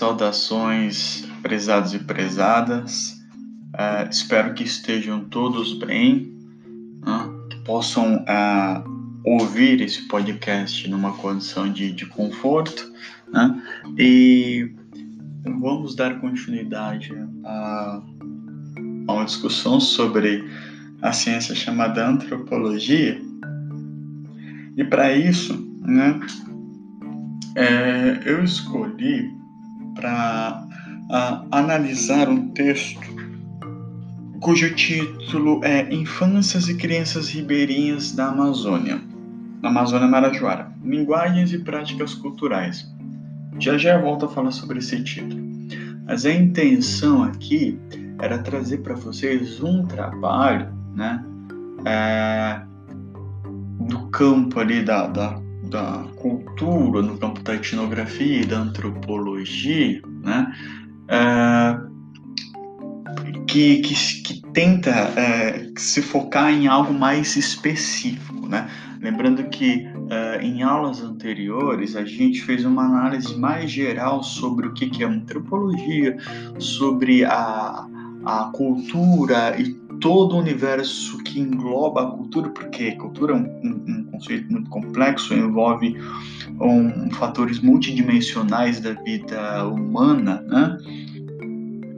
Saudações, prezados e prezadas. Uh, espero que estejam todos bem, né? que possam uh, ouvir esse podcast numa condição de, de conforto. Né? E vamos dar continuidade a, a uma discussão sobre a ciência chamada antropologia. E para isso, né, é, eu escolhi para analisar um texto cujo título é Infâncias e Crianças Ribeirinhas da Amazônia, na Amazônia Marajoara, Linguagens e Práticas Culturais. Já já volto a falar sobre esse título. Mas a intenção aqui era trazer para vocês um trabalho, né, é, do campo ali da, da da cultura, no campo da etnografia e da antropologia, né, é, que, que, que, tenta é, se focar em algo mais específico. Né? Lembrando que é, em aulas anteriores a gente fez uma análise mais geral sobre o que, que é antropologia, sobre a, a cultura e todo o universo que engloba a cultura, porque cultura é um, um, um conceito muito complexo, envolve um, fatores multidimensionais da vida humana, né?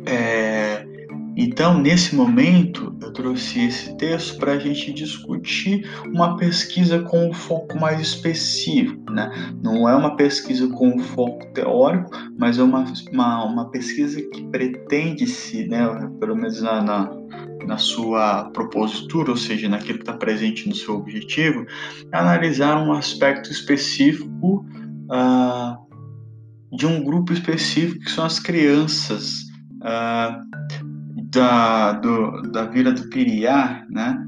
É, então, nesse momento, eu trouxe esse texto para a gente discutir uma pesquisa com um foco mais específico. Né? Não é uma pesquisa com um foco teórico, mas é uma, uma, uma pesquisa que pretende-se, né, pelo menos na, na, na sua propositura, ou seja, naquilo que está presente no seu objetivo, analisar um aspecto específico uh, de um grupo específico, que são as crianças. Uh, da, do, da Vila do Piriá, né,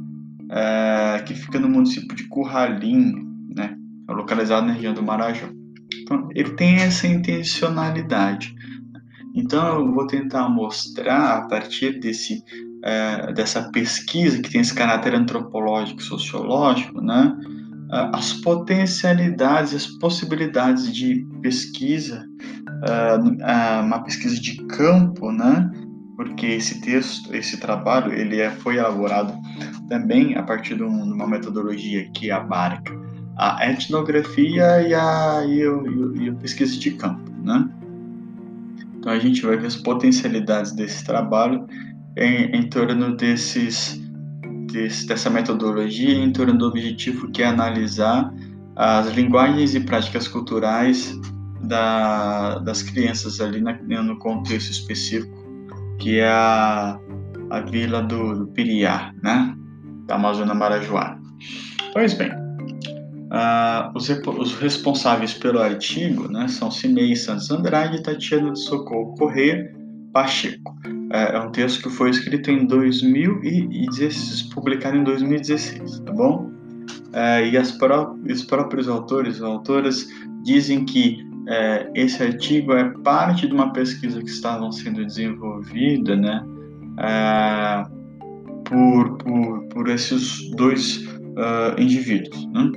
é, que fica no município de Curralim, né, é localizado na região do Marajó. Então, ele tem essa intencionalidade. Então, eu vou tentar mostrar, a partir desse, é, dessa pesquisa, que tem esse caráter antropológico e sociológico, né, as potencialidades, as possibilidades de pesquisa, é, uma pesquisa de campo, né, porque esse texto, esse trabalho, ele é, foi elaborado também a partir de, de uma metodologia que abarca a etnografia e a, e a, e a pesquisa de campo, né? Então a gente vai ver as potencialidades desse trabalho em, em torno desses, desse, dessa metodologia, em torno do objetivo que é analisar as linguagens e práticas culturais da, das crianças ali na, no contexto específico que é a, a vila do, do Piriá, né? Da Amazônia Marajoara. Pois bem, uh, os, os, responsáveis pelo artigo né, são Cinei Santos Andrade e Tatiana de Socorro Corrêa Pacheco. É, é um texto que foi escrito em 2016, publicado em 2016, tá bom? É, e pró os próprios autores, autoras, dizem que é, esse artigo é parte de uma pesquisa que estava sendo desenvolvida, né, é, por, por, por esses dois uh, indivíduos. Né?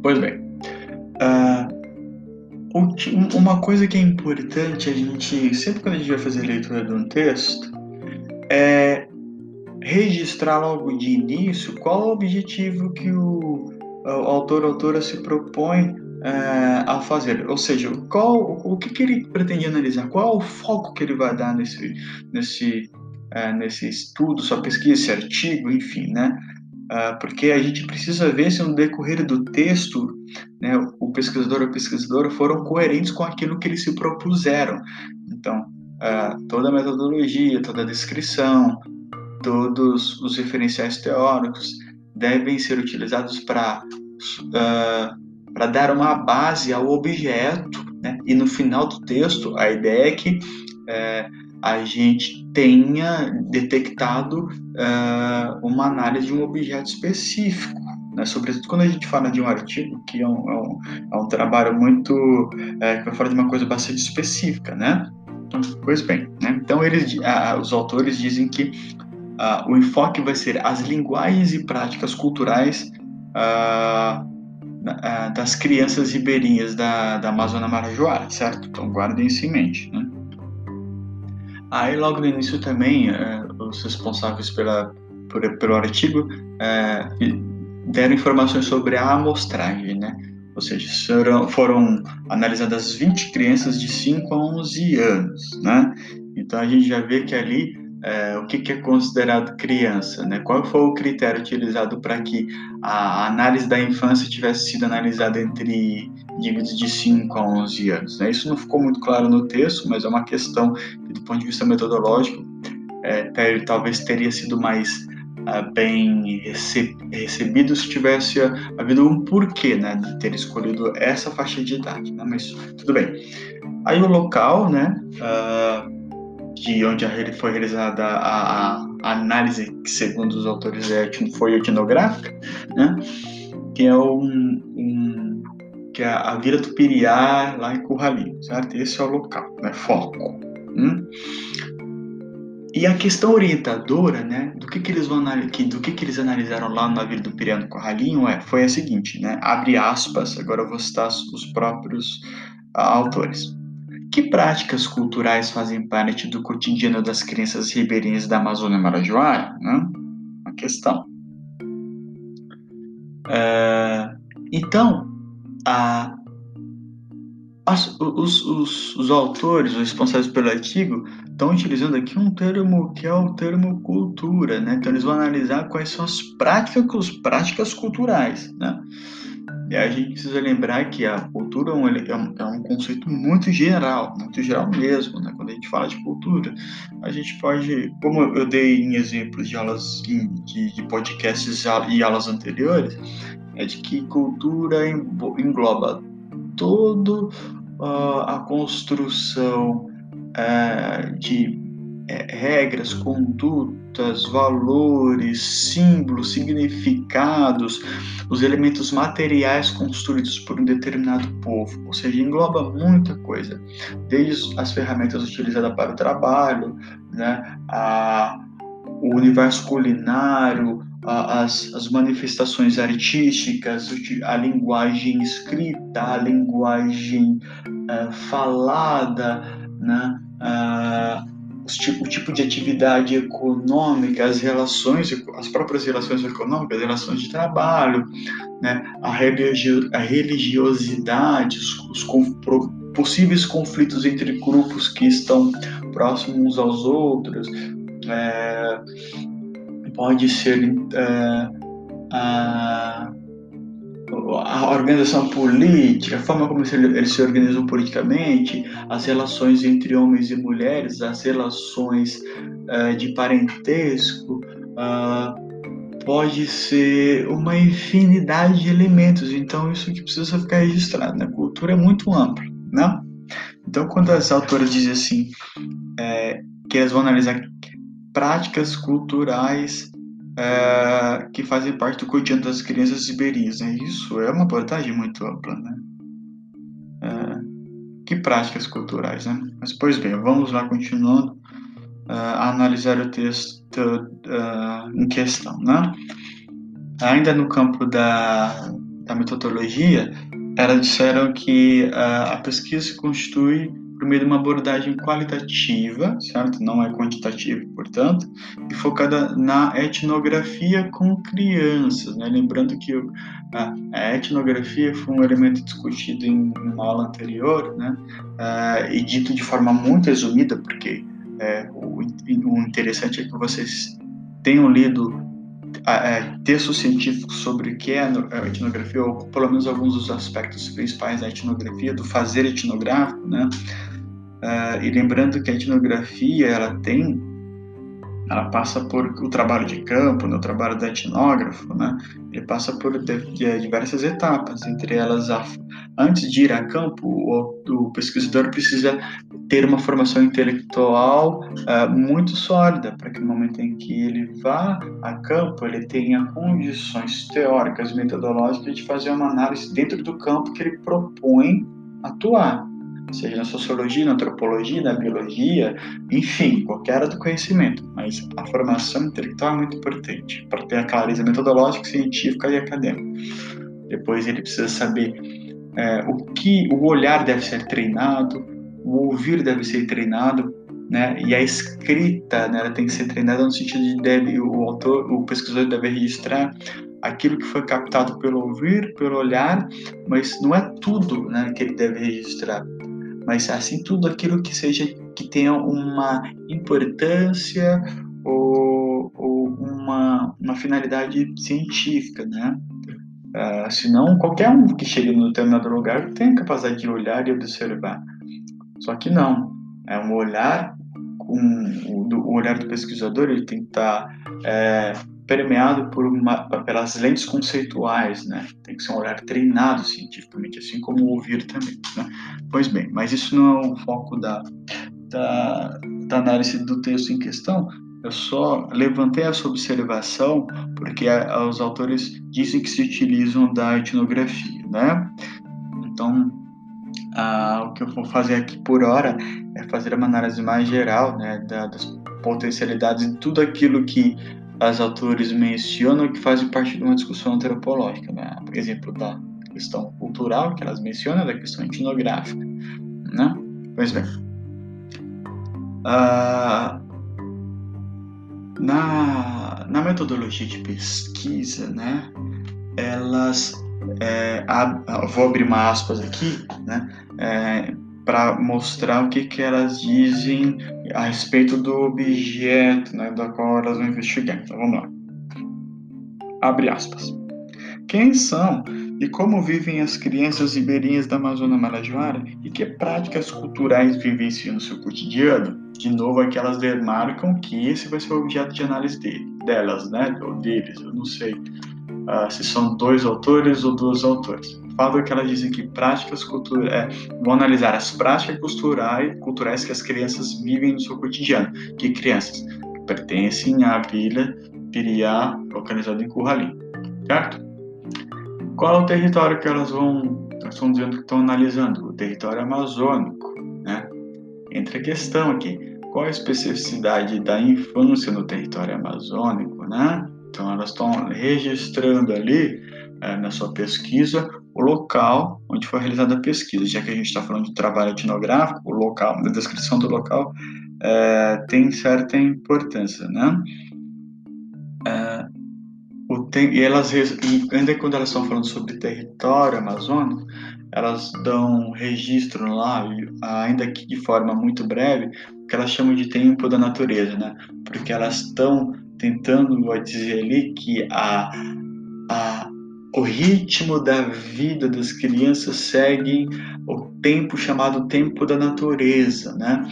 Pois bem, uh, uma coisa que é importante a gente, sempre quando a gente vai fazer leitura de um texto, é registrar logo de início qual o objetivo que o, o autor ou autora se propõe é, a fazer. Ou seja, qual, o que, que ele pretende analisar, qual é o foco que ele vai dar nesse, nesse, é, nesse estudo, sua pesquisa, esse artigo, enfim, né? É, porque a gente precisa ver se no decorrer do texto né, o pesquisador ou a pesquisadora foram coerentes com aquilo que eles se propuseram. Então, toda a metodologia, toda a descrição, todos os referenciais teóricos devem ser utilizados para uh, para dar uma base ao objeto, né? e no final do texto a ideia é que é, a gente tenha detectado é, uma análise de um objeto específico. Né? Sobretudo quando a gente fala de um artigo, que é um, é um, é um trabalho muito. É, que vai falar de uma coisa bastante específica. Né? Pois bem, né? então eles, os autores dizem que o enfoque vai ser as linguagens e práticas culturais das crianças ribeirinhas da, da Amazônia Marajoara, certo? Então guardem isso em mente. Né? Aí logo no início também, é, os responsáveis pela, por, pelo artigo é, deram informações sobre a amostragem, né? Ou seja, foram, foram analisadas 20 crianças de 5 a 11 anos, né? Então a gente já vê que ali é, o que, que, é considerado criança, né? Qual foi o critério utilizado para que a análise da infância tivesse sido analisada entre indivíduos de 5 a 11 anos? Né? Isso não ficou muito claro no texto, mas é uma questão que, do ponto de vista metodológico, é, talvez teria sido mais uh, bem recebido se tivesse havido um porquê, né, de ter escolhido essa faixa de idade, né? Mas tudo bem. Aí o local, né, uh, de onde foi realizada a, a, análise que segundo os autores é, foi etnográfica, né, que é um, um que é a Vila do Piriá, lá em Curralinho, certo? Esse é o local, né? Foco. Hum? E a questão orientadora, né, do que, que eles vão do que, que eles analisaram lá no navio do Piriano Corralinho é, foi a seguinte, né, abre aspas, agora eu vou citar os próprios uh, autores. Que práticas culturais fazem parte do cotidiano das crianças ribeirinhas da Amazônia Marajoara? Né? Uma questão. Uh, então, a, as, os, os, os autores, os responsáveis pelo artigo, estão utilizando aqui um termo que é o termo cultura, né? Então eles vão analisar quais são as práticas, práticas culturais, né? E a gente precisa lembrar que a cultura é um, é um, conceito muito geral, muito geral mesmo, né? Quando a gente fala de cultura, a gente pode, como eu dei em exemplos de aulas de, de podcasts e aulas anteriores, é de que cultura engloba todo uh, a construção é, de é, regras, condutas, valores, símbolos, significados, os elementos materiais construídos por um determinado povo, ou seja, engloba muita coisa, desde as ferramentas utilizadas para o trabalho, né, a, o universo culinário, as, as manifestações artísticas, a linguagem escrita, a linguagem uh, falada, né? tipo, o tipo de atividade econômica, as relações, as próprias relações econômicas, as relações de trabalho, né, a, religio, a religiosidade, os, os possíveis conflitos entre grupos que estão próximos aos outros, é, pode ser é, a, a organização política, a forma como eles se organizam politicamente, as relações entre homens e mulheres, as relações uh, de parentesco, uh, pode ser uma infinidade de elementos. Então, isso que precisa ficar registrado. Né? A cultura é muito ampla. Né? Então, quando as autoras dizem assim, é, que elas vão analisar práticas culturais é, que fazem parte do cotidiano das crianças ribeirinhas. Né? Isso é uma abordagem muito ampla. Né? É, que práticas culturais, né? Mas, pois bem, vamos lá continuando uh, a analisar o texto uh, em questão, né? Ainda no campo da, da metodologia, elas disseram que uh, a pesquisa constitui por meio de uma abordagem qualitativa, certo? Não é quantitativa, portanto, e focada na etnografia com crianças, né? Lembrando que a, etnografia foi um elemento discutido em uma aula anterior, né? Uh, e dito de forma muito resumida, porque é, o, o interessante é que vocês tenham lido é, textos científicos sobre o que é a etnografia, ou pelo menos alguns dos aspectos principais da etnografia, do fazer etnográfico, né? Uh, e lembrando que a etnografia ela tem, ela passa por o trabalho de campo, no né, trabalho do etnógrafo, né? Ele passa por de, de diversas etapas, entre elas a, antes de ir a campo, o, o, pesquisador precisa ter uma formação intelectual uh, muito sólida para que no momento em que ele vá a campo ele tenha condições teóricas, metodológicas de fazer uma análise dentro do campo que ele propõe atuar seja na sociologia, na antropologia, na biologia, enfim, qualquer área do conhecimento. Mas a formação intelectual é muito importante para ter a clareza metodológica, científica e acadêmica. depois ele precisa saber é, o que o olhar deve ser treinado, o ouvir deve ser treinado, né? E a escrita, né, ela tem que ser treinada no sentido de deve o autor, o pesquisador deve registrar aquilo que foi captado pelo ouvir, pelo olhar, mas não é tudo, né, que ele deve registrar, mas assim tudo aquilo que seja que tenha uma importância ou, ou uma, uma finalidade científica, né? Uh, senão qualquer um que chegue no determinado lugar tem a capacidade de olhar e observar. Só que não, é um olhar um, o, o, olhar do pesquisador ele tem que estar tá, é, permeado por uma, pelas lentes conceituais, né? Tem que ser um olhar treinado cientificamente, assim como ouvir também, né? Pois bem, mas isso não é o foco da, da, da análise do texto em questão. Eu só levantei essa observação porque a, os autores dizem que se utilizam da etnografia, né? Então, o que eu vou fazer aqui por hora é fazer uma análise mais geral né, da, das potencialidades de tudo aquilo que os autores mencionam que fazem parte de uma discussão antropológica. Né? Por exemplo, da questão cultural, que elas mencionam, da questão etnográfica. Né? Pois bem. Ah, na, na metodologia de pesquisa, né, elas é, vou abrir uma aspas aqui, né, é, para mostrar o que, que elas dizem a respeito do objeto né, da qual elas vão investigar. Então vamos lá. Abre aspas. Quem são e como vivem as crianças ribeirinhas da Amazônia Marajoara e que práticas culturais vivenciam no seu cotidiano? De novo, aqui elas demarcam que esse vai ser o objeto de análise dele, delas, né? Ou deles, eu não sei uh, se são dois autores ou duas autores. É que elas dizem que práticas culturais, é, vão analisar as práticas culturais, culturais que as crianças vivem no seu cotidiano. Que crianças pertencem à vila Piriá, localizada em Curralim, certo? Qual é o território que elas vão, elas estão dizendo que estão analisando? O território amazônico, né? Entra a questão aqui, qual a especificidade da infância no território amazônico, né? Então, elas estão registrando ali, é, na sua pesquisa, local onde foi realizada a pesquisa. Já que a gente está falando de trabalho etnográfico, o local, a descrição do local é, tem certa importância, né? É, o tem, e elas, e ainda quando elas estão falando sobre território amazônico, elas dão registro lá, ainda que de forma muito breve, o que elas chamam de tempo da natureza, né? Porque elas estão tentando dizer ali que a, a, o ritmo da vida das crianças segue o tempo chamado tempo da natureza, né?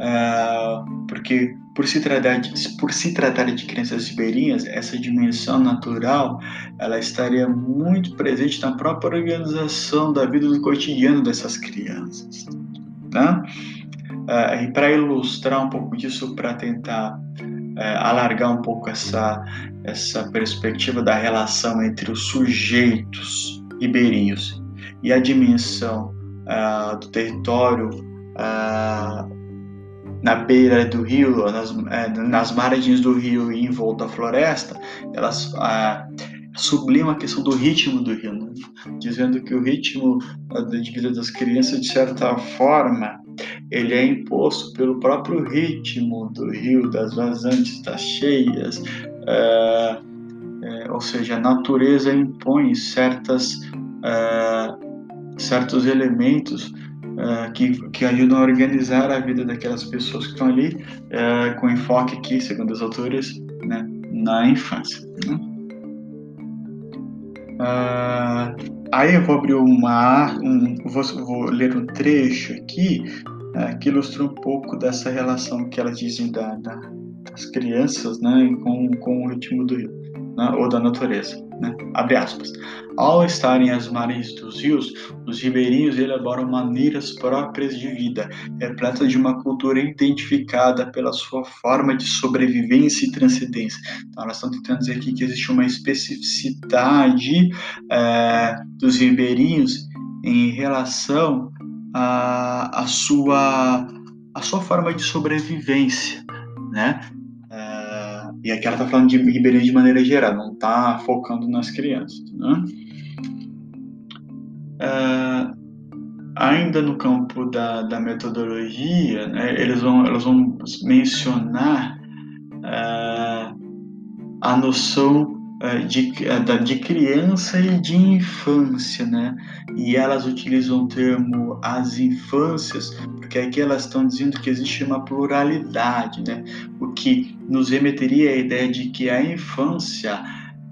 Uh, porque por se, tratar de, por se tratar de crianças ribeirinhas, essa dimensão natural ela estaria muito presente na própria organização da vida do cotidiano dessas crianças. Né? Uh, e para ilustrar um pouco disso, para tentar é, alargar um pouco essa, essa perspectiva da relação entre os sujeitos ribeirinhos e a dimensão uh, do território uh, na beira do rio, nas, uh, nas margens do rio e em volta da floresta, elas sublimam a questão do ritmo do rio, né? dizendo que o ritmo de vida das crianças, de certa forma, ele é imposto pelo próprio ritmo do rio, das vazantes, das cheias, é, é, ou seja, a natureza impõe certas, é, certos elementos é, que, que ajudam a organizar a vida daquelas pessoas que estão ali, é, com enfoque aqui, segundo os autores, né, na infância. Né? Aí eu vou abrir uma, um, vou, vou ler um trecho aqui que ilustra um pouco dessa relação que elas dizem da, da, das crianças né, com, com o ritmo do rio, né, ou da natureza. Né? Abre aspas. Ao estarem às margens dos rios, os ribeirinhos elaboram maneiras próprias de vida, repletas de uma cultura identificada pela sua forma de sobrevivência e transcendência. Então, elas estão tentando dizer aqui que existe uma especificidade é, dos ribeirinhos em relação a, a, sua, a sua forma de sobrevivência, né? Uh, e aqui ela está falando de ribeirinho de maneira geral, não está focando nas crianças, né? ainda no campo da, da metodologia, né, eles, vão, eles vão mencionar uh, a noção uh, de, uh, de criança e de infância, né? E elas utilizam o termo as infâncias, porque aqui elas estão dizendo que existe uma pluralidade, né? O que nos remeteria à ideia de que a infância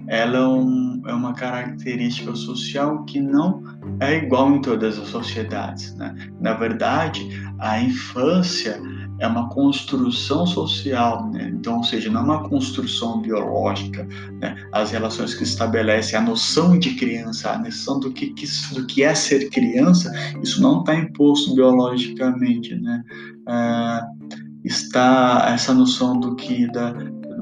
ela é, um, é uma característica social que não é igual em todas as sociedades. Né? Na verdade, a infância é uma construção social, né? então, ou seja, não é uma construção biológica. Né? As relações que estabelecem a noção de criança, a noção do que, do que é ser criança, isso não está imposto biologicamente. Né? Ah, está essa noção do que da,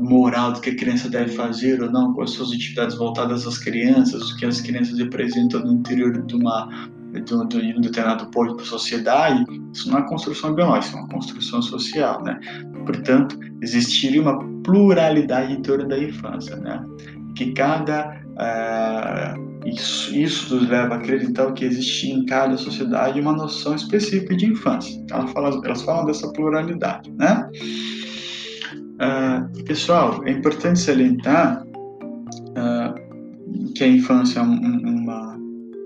moral do que a criança deve fazer ou não, são as atividades voltadas às crianças, o que as crianças representam no interior de uma de um, de um determinado povo para sociedade, isso não é construção biológica, é uma construção social, né? Portanto, existiria uma pluralidade em torno da infância, né? Que cada uh, isso, isso nos leva a acreditar que existe em cada sociedade uma noção específica de infância. Elas falam, elas falam dessa pluralidade, né? Uh, pessoal, é importante salientar uh, que a infância é um, uma,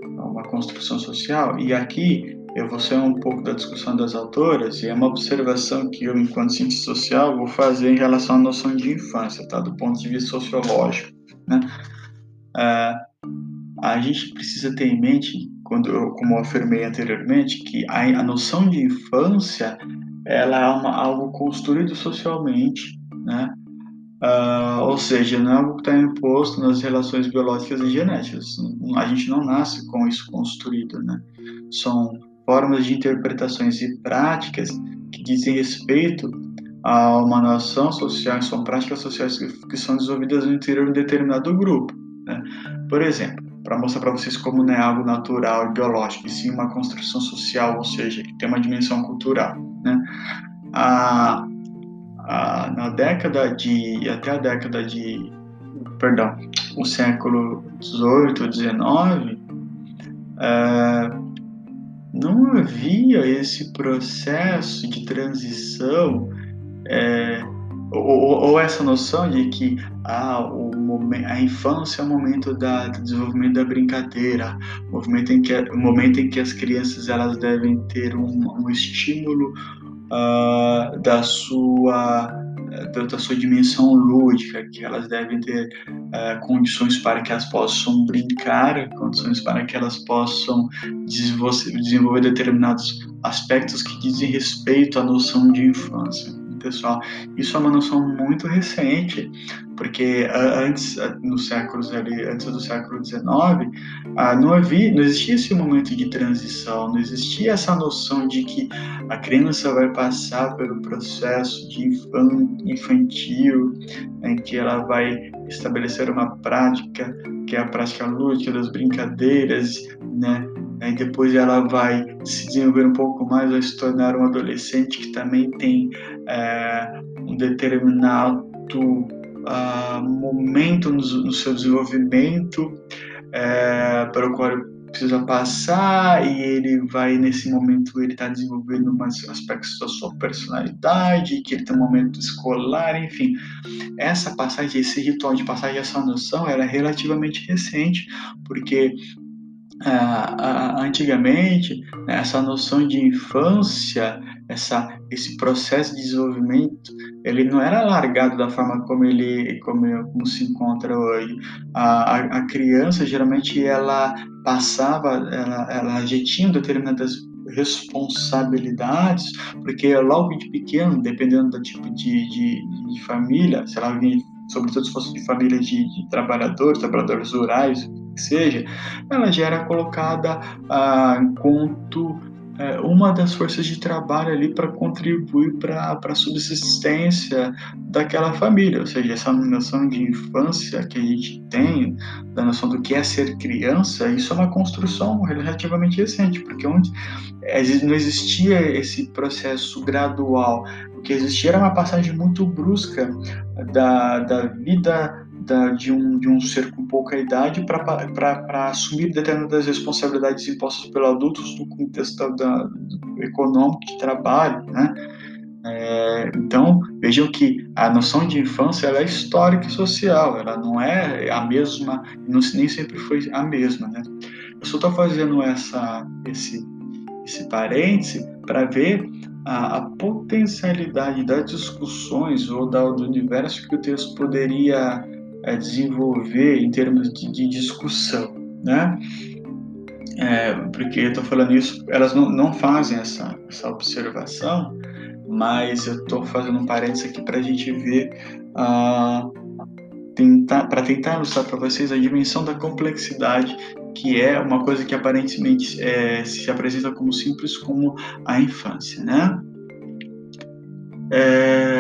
uma construção social, e aqui eu vou ser um pouco da discussão das autoras, e é uma observação que eu, enquanto cientista social, vou fazer em relação à noção de infância, tá? do ponto de vista sociológico. Né? Uh, a gente precisa ter em mente, quando como eu afirmei anteriormente, que a, a noção de infância ela é uma, algo construído socialmente né? Uh, ou seja, não é algo que está imposto nas relações biológicas e genéticas. A gente não nasce com isso construído, né? São formas de interpretações e práticas que dizem respeito a uma noção social, são práticas sociais que, que são desenvolvidas no interior de um determinado grupo. Né? Por exemplo, para mostrar para vocês como não é algo natural e biológico, e sim uma construção social, ou seja, que tem uma dimensão cultural. Né? A, ah, na década de até a década de perdão o século 18 19 é, não havia esse processo de transição é, ou, ou, essa noção de que ah, o momento, a infância é o momento da, do desenvolvimento da brincadeira, o momento em que, o momento em que as crianças elas devem ter um, um estímulo uh, da sua da sua dimensão lúdica, que elas devem ter uh, condições para que elas possam brincar, condições para que elas possam desenvolver determinados aspectos que dizem respeito à noção de infância pessoal. Isso é uma noção muito recente, porque antes, nos séculos ali, antes do século XIX, não havia, não existia esse momento de transição, não existia essa noção de que a criança vai passar pelo processo de infantil, em que ela vai estabelecer uma prática que é a prática lúdica das brincadeiras, né? Aí depois ela vai se desenvolver um pouco mais, vai se tornar um adolescente que também tem é, um determinado uh, momento no, no, seu desenvolvimento é, para o qual precisa passar e ele vai nesse momento ele está desenvolvendo mais aspectos da sua personalidade que ele tem um momento escolar enfim. Essa passagem esse ritual de passagem essa noção era relativamente recente porque ah, antigamente né, essa noção de infância essa esse processo de desenvolvimento ele não era largado da forma como ele como, como se encontra hoje. A, a, a, criança geralmente ela passava ela, ela já tinha determinadas responsabilidades porque logo de pequeno dependendo do tipo de, de, de família se ela vinha sobretudo se fosse de família de, de trabalhadores trabalhadores rurais que seja, ela já era colocada ah, é, uma das forças de trabalho ali para contribuir para a subsistência daquela família, ou seja, essa noção de infância que a gente tem, da noção do que é ser criança, isso é uma construção relativamente recente, porque onde não existia esse processo gradual, o que existia era uma passagem muito brusca da, da vida da, de, um, de um ser com pouca idade para assumir determinadas responsabilidades impostas pelos adultos no contexto da, econômico de trabalho, né? É, então, vejam que a noção de infância ela é histórica e social, ela não é a mesma, não, nem sempre foi a mesma, né? Eu só estou fazendo essa, esse, esse parêntese para ver a, a, potencialidade das discussões ou da, do universo que o texto poderia é, desenvolver em termos de, de discussão, né? É, porque eu estou falando isso, elas não, não fazem essa, essa observação, mas eu estou fazendo um parênteses aqui para a gente ver, uh, tentar, para tentar ilustrar para vocês a dimensão da complexidade que é uma coisa que aparentemente é, se apresenta como simples como a infância, né? É...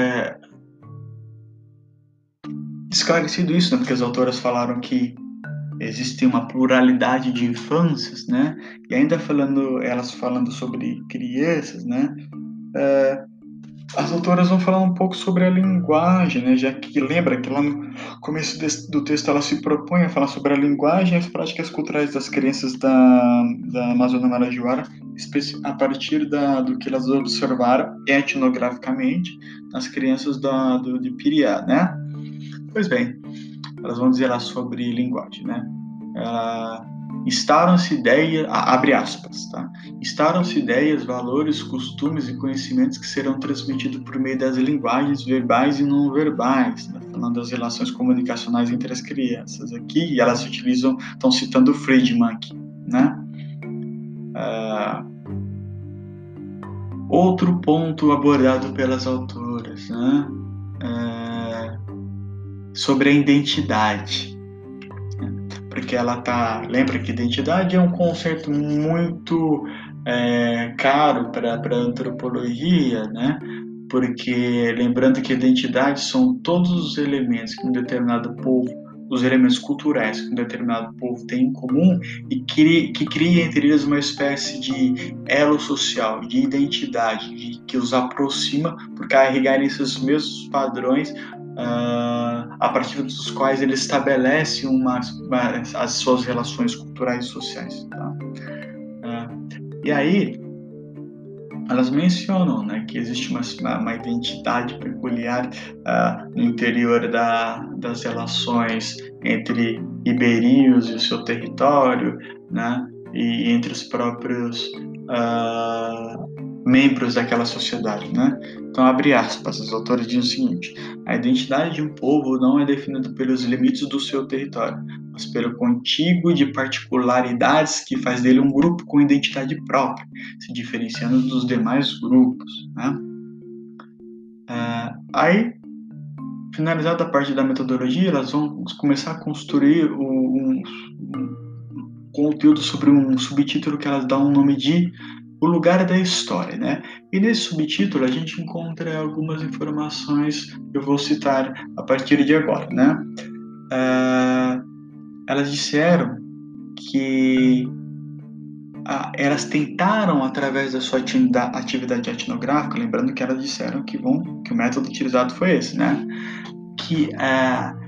Esclarecido isso, né? porque as autoras falaram que existe uma pluralidade de infâncias, né? E ainda falando, elas falando sobre crianças, né? É, as autoras vão falar um pouco sobre a linguagem, né? já que lembra que lá no começo do texto ela se propõe a falar sobre a linguagem e as práticas culturais das crianças da, da Amazônia Marajoara, a partir da, do que elas observaram etnograficamente nas crianças da, do, de Piriá, né? Pois bem, elas vão dizer lá sobre linguagem, né? Ela, Instaram-se ideias, abre aspas, tá? Instaram-se ideias, valores, costumes e conhecimentos que serão transmitidos por meio das linguagens verbais e não verbais, né? falando das relações comunicacionais entre as crianças aqui, e elas utilizam, estão citando Friedman aqui, né? Uh, outro ponto abordado pelas autoras, né? Uh, sobre a identidade porque ela tá. Lembra que identidade é um conceito muito é, caro para a antropologia, né? Porque lembrando que identidade são todos os elementos que um determinado povo, os elementos culturais que um determinado povo tem em comum e que, que cria entre eles uma espécie de elo social, de identidade, de, que os aproxima por carregarem esses mesmos padrões uh, a partir dos quais ele estabelece uma, as suas relações culturais e sociais. Tá? Uh, e aí, elas mencionam né, que existe uma, uma identidade peculiar uh, no interior da, das relações entre iberios e o seu território, né, e entre os próprios uh, membros daquela sociedade, né? Então, abre aspas, os autores dizem o seguinte: a identidade de um povo não é definida pelos limites do seu território, mas pelo contíguo de particularidades que faz dele um grupo com identidade própria, se diferenciando dos demais grupos, né? É, aí, finalizada a parte da metodologia, elas vão começar a construir um, um conteúdo sobre um subtítulo que elas dão o um nome de o lugar da história, né? E nesse subtítulo a gente encontra algumas informações que eu vou citar a partir de agora, né? Uh, elas disseram que uh, elas tentaram através da sua atividade etnográfica, lembrando que elas disseram que, que o método utilizado foi esse, né? Que uh,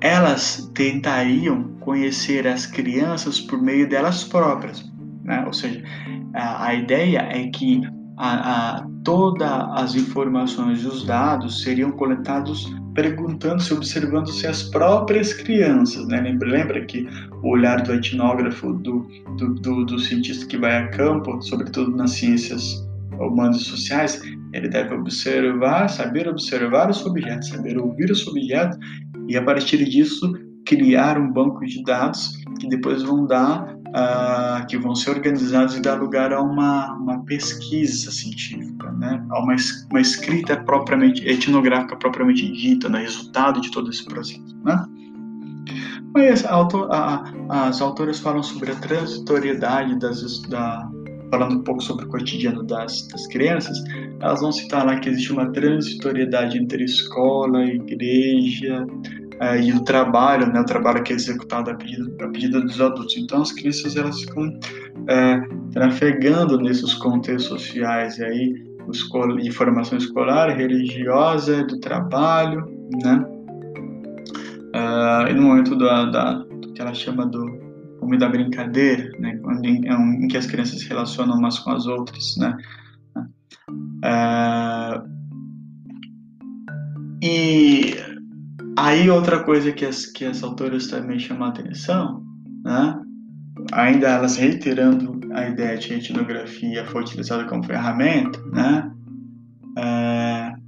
elas tentariam conhecer as crianças por meio delas próprias, né? Ou seja, a, ideia é que a, a, todas as informações e os dados seriam coletados perguntando-se, observando-se as próprias crianças. Né? Lembra, lembra que o olhar do etnógrafo, do, do, do, do cientista que vai a campo, sobretudo nas ciências humanas e sociais, ele deve observar, saber observar os objetos, saber ouvir os objetos e a partir disso criar um banco de dados que depois vão dar uh, que vão ser organizados e dar lugar a uma, uma pesquisa científica, né? a uma, uma escrita propriamente etnográfica propriamente dita, né? resultado de todo esse processo. Né? Mas a, a, as autoras falam sobre a transitoriedade das, da, falando um pouco sobre o cotidiano das, das crianças, elas vão citar lá que existe uma transitoriedade entre escola, igreja, é, e o trabalho, né, o trabalho que é executado a pedido, a pedido dos adultos. Então, as crianças elas ficam é, trafegando nesses contextos sociais, e aí, de formação escolar, religiosa, do trabalho, né? Uh, e no momento da, da, do que ela chama do homem da brincadeira, né, em, em, que as crianças se relacionam umas com as outras, né, uh, e aí outra coisa que as, que as autoras também chamam a atenção, né, ainda elas reiterando a ideia de que a etnografia foi utilizada como ferramenta, né, uh,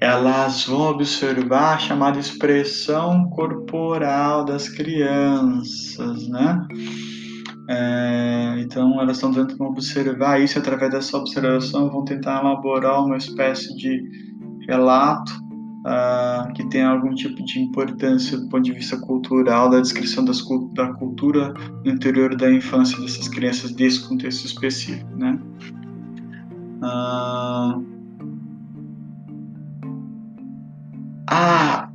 elas vão observar a chamada expressão corporal das crianças, né? É, então elas estão tentando observar isso através dessa observação vão tentar elaborar uma espécie de relato uh, que tem algum tipo de importância do ponto de vista cultural da descrição das, da cultura no interior da infância dessas crianças desse contexto específico, né? Uh, Ah,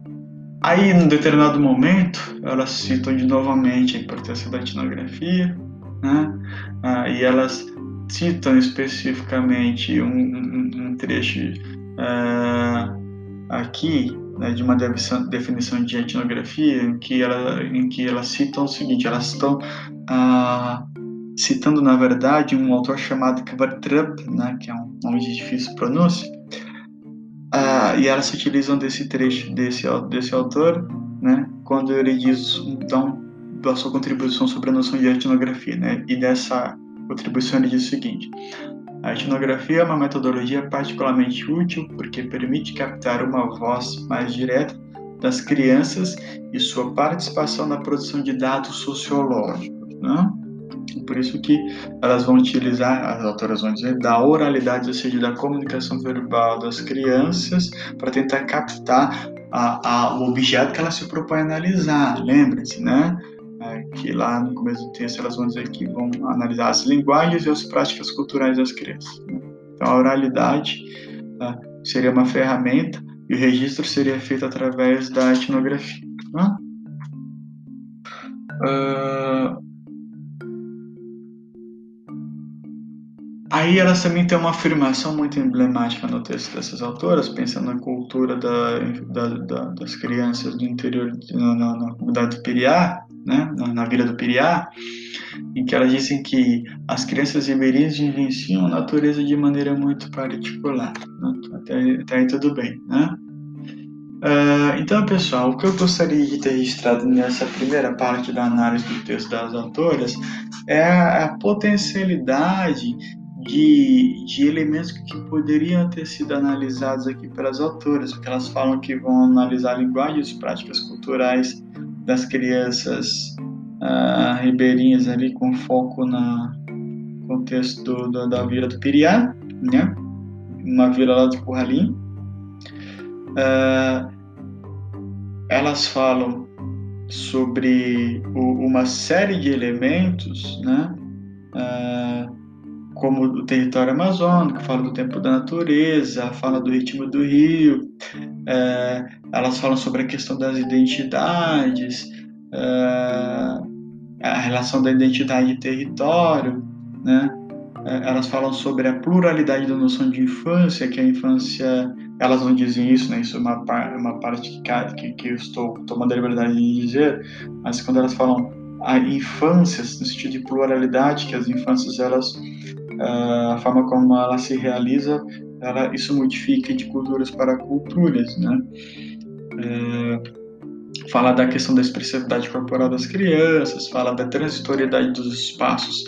aí, num determinado momento, elas citam de novamente a importância da etnografia, né? Ah, e elas citam especificamente um, um, um trecho uh, aqui né, de uma definição de etnografia em que, ela, em que elas citam o seguinte: elas estão uh, citando, na verdade, um autor chamado Kvartrup, né, que é um nome de difícil pronúncia, ah, e elas utilizam desse trecho desse, desse autor, né, quando ele diz então, da sua contribuição sobre a noção de etnografia, né, e dessa contribuição ele diz o seguinte: a etnografia é uma metodologia particularmente útil porque permite captar uma voz mais direta das crianças e sua participação na produção de dados sociológicos, né? Por isso que elas vão utilizar, as autoras vão dizer, da oralidade, ou seja, da comunicação verbal das crianças, para tentar captar a, a, o objeto que elas se propõem a analisar. Lembrem-se, né? É, que lá no começo do texto elas vão dizer que vão analisar as linguagens e as práticas culturais das crianças. Né? Então, a oralidade tá? seria uma ferramenta e o registro seria feito através da etnografia. Tá? Uh, Aí elas também têm uma afirmação muito emblemática no texto dessas autoras, pensando na cultura da, da, da, das crianças do interior, na, comunidade do Piriá, né, na, vila do Piriá, em que elas dizem que as crianças ribeirinhas vivenciam a natureza de maneira muito particular. Né? Até, até aí tudo bem, né? Uh, então, pessoal, o que eu gostaria de ter registrado nessa primeira parte da análise do texto das autoras é a, potencialidade de, de elementos que poderiam ter sido analisados aqui pelas autoras, porque elas falam que vão analisar linguagens práticas culturais das crianças ribeirinhas ali com foco na contexto do, da vila do Piriá, né? Uma vila lá do Curralim. Uh, elas falam sobre o, uma série de elementos, né? Uh, como o território amazônico, fala do tempo da natureza, fala do ritmo do rio, é, elas falam sobre a questão das identidades, é, a relação da identidade e território, né? É, elas falam sobre a pluralidade da noção de infância, que a infância, elas não dizem isso, né? Isso é uma, uma parte que, que eu estou tomando a liberdade de dizer, mas quando elas falam a infância, no sentido de pluralidade, que as infâncias elas a forma como ela se realiza, ela, isso modifica de culturas para culturas, né? É, fala da questão da expressividade corporal das crianças, fala da transitoriedade dos espaços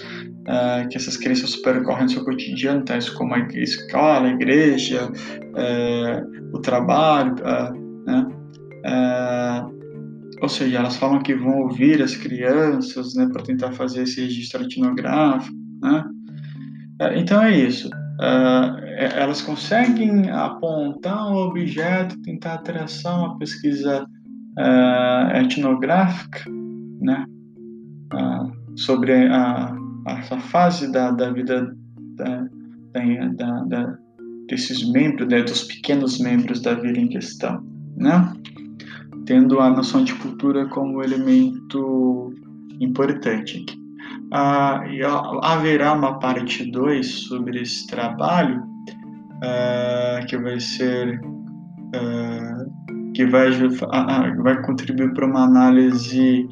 é, que essas crianças percorrem no seu cotidiano, tais como a escola, a igreja, é, o trabalho, é, né? É, ou seja, elas falam que vão ouvir as crianças, né, para tentar fazer esse registro etnográfico, né? É, então é isso. É, elas conseguem apontar um objeto, tentar traçar uma pesquisa é, etnográfica, né, sobre a, essa fase da, da vida da, da, da, desses membros, né, dos pequenos membros da vida em questão, né, tendo a noção de cultura como elemento importante aqui. Ah, haverá uma parte 2 sobre esse trabalho, ah, que vai ser ah, que vai, vai contribuir para uma análise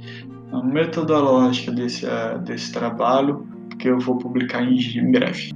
metodológica desse, desse trabalho, que eu vou publicar em breve.